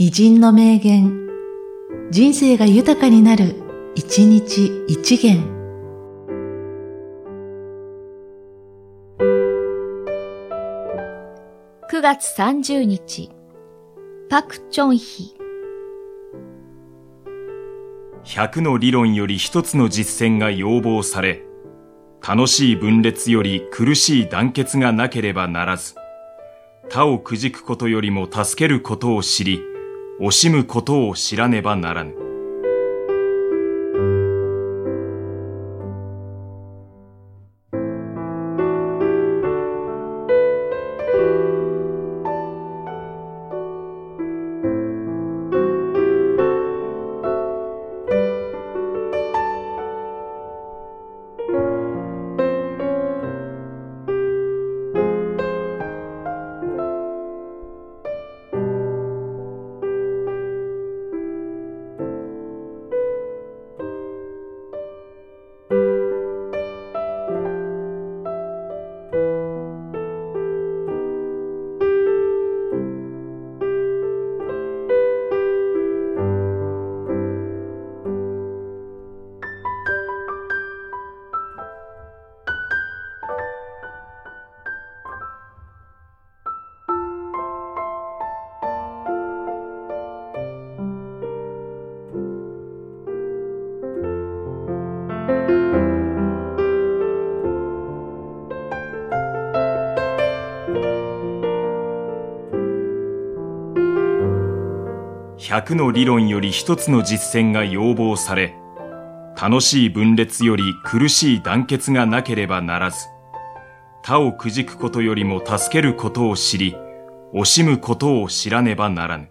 偉人の名言、人生が豊かになる、一日一元。9月30日、パク・チョンヒ。100の理論より一つの実践が要望され、楽しい分裂より苦しい団結がなければならず、他をくじくことよりも助けることを知り、惜しむことを知らねばならぬ。100の理論より一つの実践が要望され、楽しい分裂より苦しい団結がなければならず、他をくじくことよりも助けることを知り、惜しむことを知らねばならぬ。